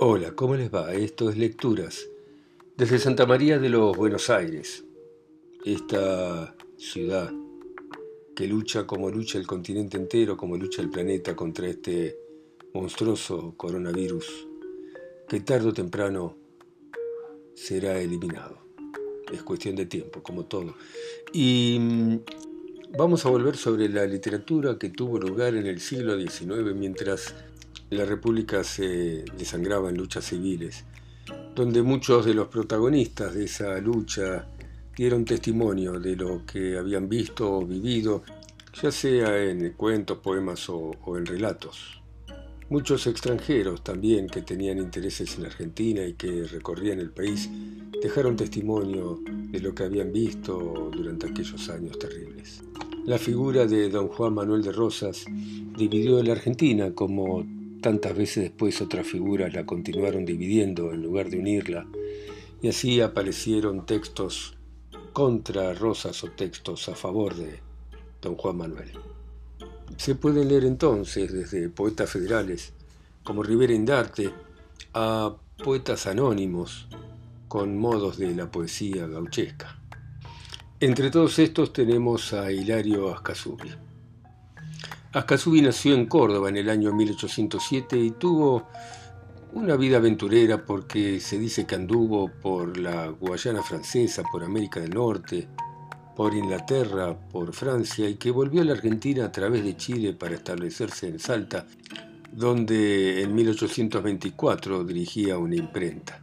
Hola, ¿cómo les va? Esto es Lecturas desde Santa María de los Buenos Aires, esta ciudad que lucha como lucha el continente entero, como lucha el planeta contra este monstruoso coronavirus, que tarde o temprano será eliminado. Es cuestión de tiempo, como todo. Y mm, vamos a volver sobre la literatura que tuvo lugar en el siglo XIX mientras la República se desangraba en luchas civiles, donde muchos de los protagonistas de esa lucha dieron testimonio de lo que habían visto o vivido, ya sea en cuentos, poemas o, en relatos. Muchos extranjeros también que tenían intereses en Argentina y que recorrían el país dejaron testimonio de lo que habían visto durante aquellos años terribles. La figura de don Juan Manuel de Rosas dividió la Argentina como tantas veces después otras figuras la continuaron dividiendo en lugar de unirla, y así aparecieron textos contra Rosas o textos a favor de don Juan Manuel. Se pueden leer entonces desde poetas federales como Rivera Indarte a poetas anónimos con modos de la poesía gauchesca. Entre todos estos tenemos a Hilario Ascasubi. Ascasubi nació en Córdoba en el año 1807 y tuvo una vida aventurera porque se dice que anduvo por la Guayana francesa, por América del Norte, por Inglaterra, por Francia y que volvió a la Argentina a través de Chile para establecerse en Salta, donde en 1824 dirigía una imprenta.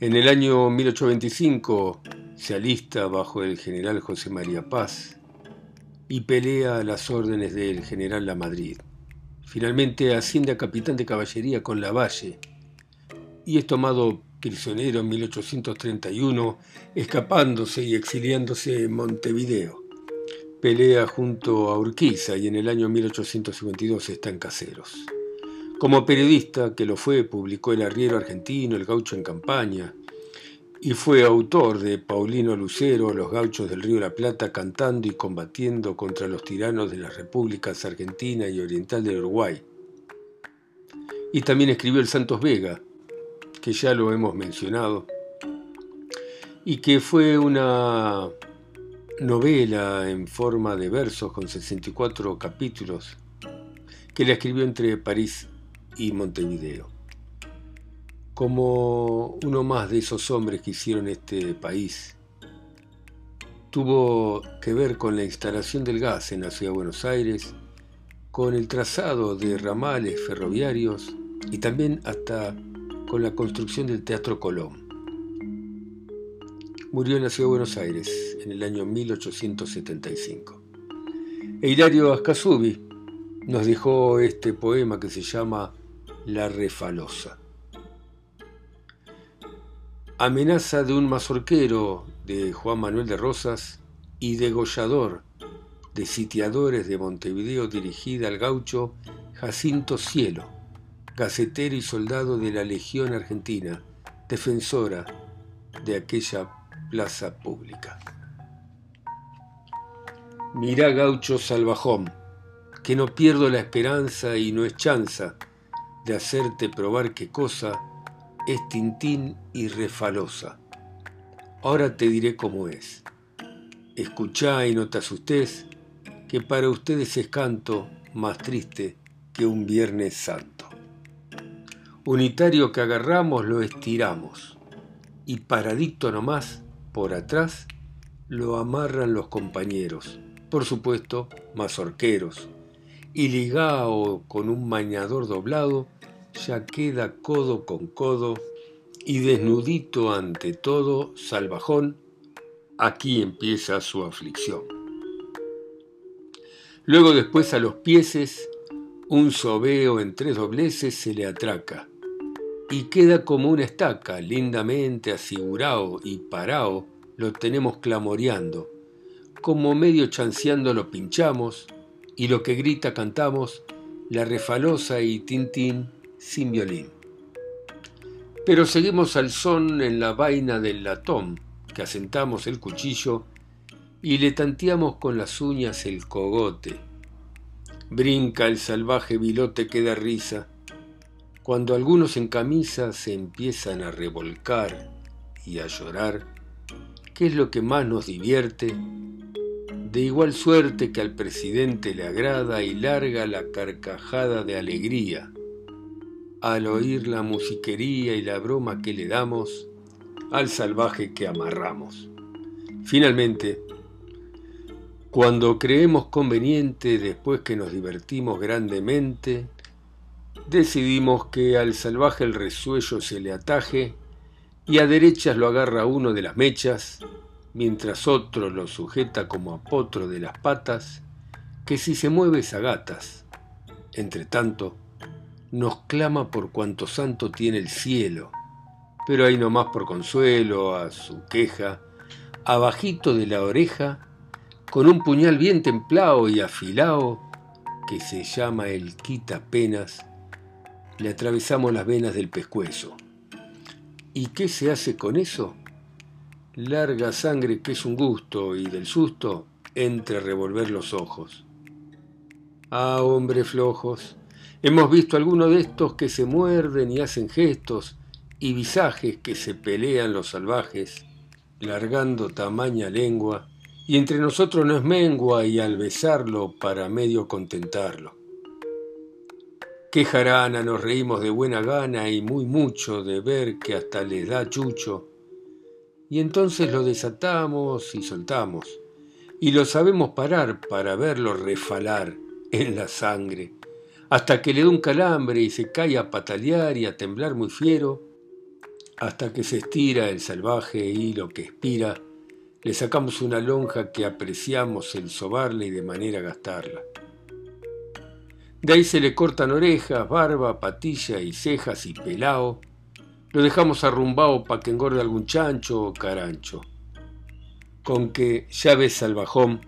En el año 1825 se alista bajo el general José María Paz y pelea a las órdenes del general Lamadrid. Finalmente asciende a capitán de caballería con Lavalle y es tomado prisionero en 1831, escapándose y exiliándose en Montevideo. Pelea junto a Urquiza y en el año 1852 está en Caseros. Como periodista, que lo fue, publicó El Arriero Argentino, El Gaucho en Campaña, y fue autor de Paulino Lucero, Los gauchos del Río de la Plata, cantando y combatiendo contra los tiranos de las repúblicas argentina y oriental del Uruguay. Y también escribió El Santos Vega, que ya lo hemos mencionado, y que fue una novela en forma de versos con 64 capítulos, que la escribió entre París y Montevideo como uno más de esos hombres que hicieron este país. Tuvo que ver con la instalación del gas en la ciudad de Buenos Aires, con el trazado de ramales ferroviarios y también hasta con la construcción del Teatro Colón. Murió en la ciudad de Buenos Aires en el año 1875. E Hilario Ascasubi nos dejó este poema que se llama La Refalosa. Amenaza de un mazorquero de Juan Manuel de Rosas y degollador de sitiadores de Montevideo dirigida al gaucho Jacinto Cielo, gacetero y soldado de la Legión Argentina, defensora de aquella plaza pública. Mirá gaucho salvajón, que no pierdo la esperanza y no es chanza de hacerte probar qué cosa es Tintín y Refalosa. Ahora te diré cómo es. Escuchá y no te asustes, que para ustedes es canto más triste que un Viernes Santo. Unitario que agarramos lo estiramos y paradito nomás, por atrás, lo amarran los compañeros, por supuesto, mazorqueros, y ligado con un mañador doblado, ya queda codo con codo y desnudito ante todo, salvajón, aquí empieza su aflicción. Luego después a los pieses, un sobeo en tres dobleces se le atraca y queda como una estaca, lindamente asegurado y parado, lo tenemos clamoreando, como medio chanceando lo pinchamos y lo que grita cantamos, la refalosa y tintín sin violín. Pero seguimos al son en la vaina del latón, que asentamos el cuchillo y le tanteamos con las uñas el cogote. Brinca el salvaje vilote que da risa, cuando algunos en camisa se empiezan a revolcar y a llorar, ¿qué es lo que más nos divierte? De igual suerte que al presidente le agrada y larga la carcajada de alegría, al oír la musiquería y la broma que le damos al salvaje que amarramos. Finalmente, cuando creemos conveniente, después que nos divertimos grandemente, Decidimos que al salvaje el resuello se le ataje y a derechas lo agarra uno de las mechas, mientras otro lo sujeta como a potro de las patas, que si se mueve es a gatas. Entre tanto, nos clama por cuanto santo tiene el cielo, pero ahí nomás por consuelo a su queja, abajito de la oreja, con un puñal bien templado y afilado, que se llama el quita penas, le atravesamos las venas del pescuezo. ¿Y qué se hace con eso? Larga sangre que es un gusto y del susto entre revolver los ojos. Ah, hombres flojos, hemos visto algunos de estos que se muerden y hacen gestos y visajes que se pelean los salvajes, largando tamaña lengua, y entre nosotros no es mengua y al besarlo para medio contentarlo. Qué jarana, nos reímos de buena gana y muy mucho de ver que hasta les da chucho. Y entonces lo desatamos y soltamos, y lo sabemos parar para verlo refalar en la sangre, hasta que le da un calambre y se cae a patalear y a temblar muy fiero, hasta que se estira el salvaje hilo que expira, le sacamos una lonja que apreciamos el sobarle y de manera gastarla. De ahí se le cortan orejas, barba, patilla y cejas y pelao. Lo dejamos arrumbado para que engorde algún chancho o carancho. Con que, ya ves salvajón,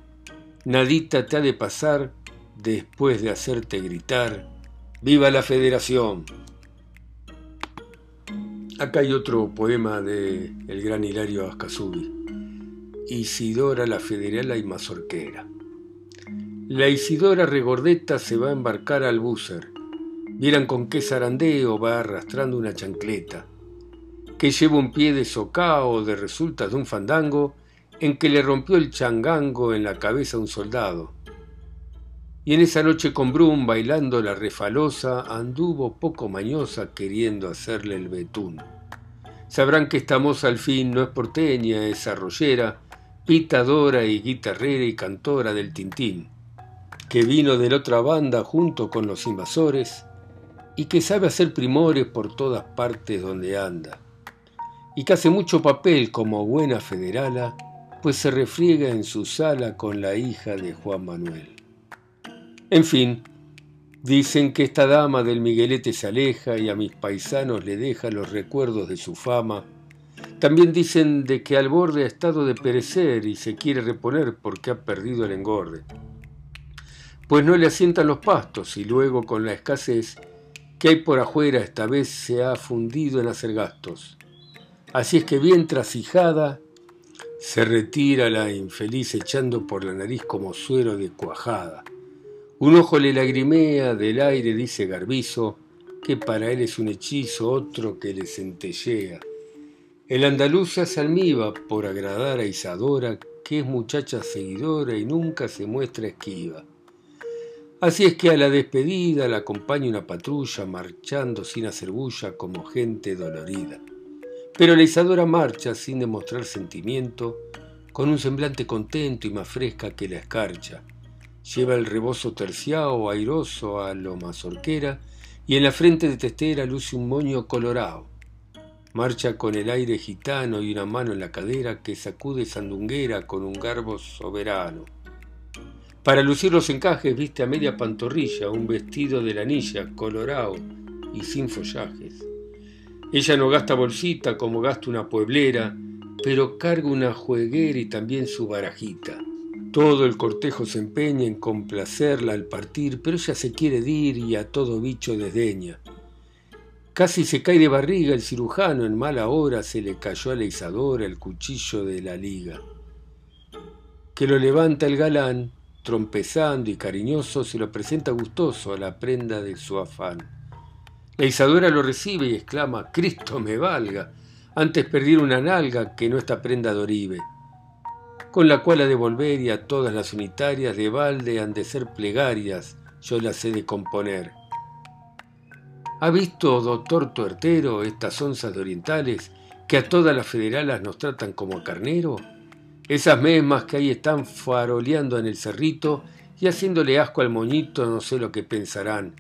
nadita te ha de pasar después de hacerte gritar, ¡Viva la Federación! Acá hay otro poema de el gran Hilario Ascasubi, Isidora la Federala y Mazorquera. La Isidora regordeta se va a embarcar al búzer. Vieran con qué zarandeo va arrastrando una chancleta, que lleva un pie de socao de resultas de un fandango en que le rompió el changango en la cabeza a un soldado. Y en esa noche con Brum bailando la refalosa anduvo poco mañosa queriendo hacerle el betún. Sabrán que esta moza al fin no es porteña, es arrollera, pitadora y guitarrera y cantora del tintín que vino de la otra banda junto con los invasores y que sabe hacer primores por todas partes donde anda, y que hace mucho papel como buena federala, pues se refriega en su sala con la hija de Juan Manuel. En fin, dicen que esta dama del Miguelete se aleja y a mis paisanos le deja los recuerdos de su fama. También dicen de que al borde ha estado de perecer y se quiere reponer porque ha perdido el engorde pues no le asientan los pastos y luego con la escasez que hay por afuera esta vez se ha fundido en hacer gastos. Así es que bien trasijada se retira la infeliz echando por la nariz como suero de cuajada. Un ojo le lagrimea del aire, dice Garbizo, que para él es un hechizo, otro que le centellea. El andaluz se hace almiba por agradar a Isadora, que es muchacha seguidora y nunca se muestra esquiva. Así es que a la despedida la acompaña una patrulla marchando sin hacer bulla como gente dolorida. Pero la Isadora marcha sin demostrar sentimiento, con un semblante contento y más fresca que la escarcha. Lleva el rebozo terciado, airoso a lo mazorquera, y en la frente de testera luce un moño colorado. Marcha con el aire gitano y una mano en la cadera que sacude sandunguera con un garbo soberano. Para lucir los encajes viste a media pantorrilla un vestido de lanilla colorado y sin follajes. Ella no gasta bolsita como gasta una pueblera, pero carga una jueguera y también su barajita. Todo el cortejo se empeña en complacerla al partir, pero ella se quiere dir y a todo bicho desdeña. Casi se cae de barriga el cirujano, en mala hora se le cayó a la Isadora el cuchillo de la liga. Que lo levanta el galán trompezando y cariñoso, se lo presenta gustoso a la prenda de su afán. La Isadora lo recibe y exclama, Cristo me valga, antes perdir una nalga que no esta prenda de oribe, con la cual a devolver y a todas las unitarias de balde han de ser plegarias, yo las he de componer. ¿Ha visto, doctor Tuertero, estas onzas de orientales que a todas las federalas nos tratan como a carnero? Esas mismas que ahí están faroleando en el cerrito y haciéndole asco al moñito no sé lo que pensarán.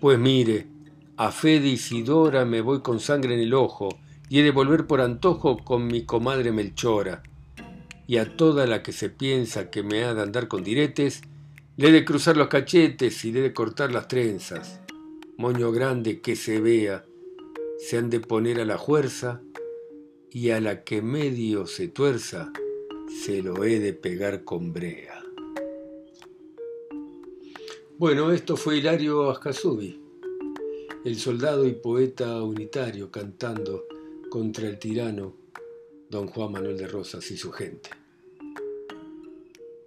Pues mire, a fe de Isidora me voy con sangre en el ojo y he de volver por antojo con mi comadre Melchora. Y a toda la que se piensa que me ha de andar con diretes, le he de cruzar los cachetes y le he de cortar las trenzas. Moño grande que se vea, se han de poner a la fuerza y a la que medio se tuerza, se lo he de pegar con brea. Bueno, esto fue Hilario Ascasubi el soldado y poeta unitario cantando contra el tirano don Juan Manuel de Rosas y su gente.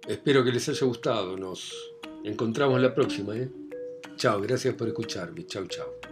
Espero que les haya gustado, nos encontramos la próxima. ¿eh? Chao, gracias por escucharme, chao, chao.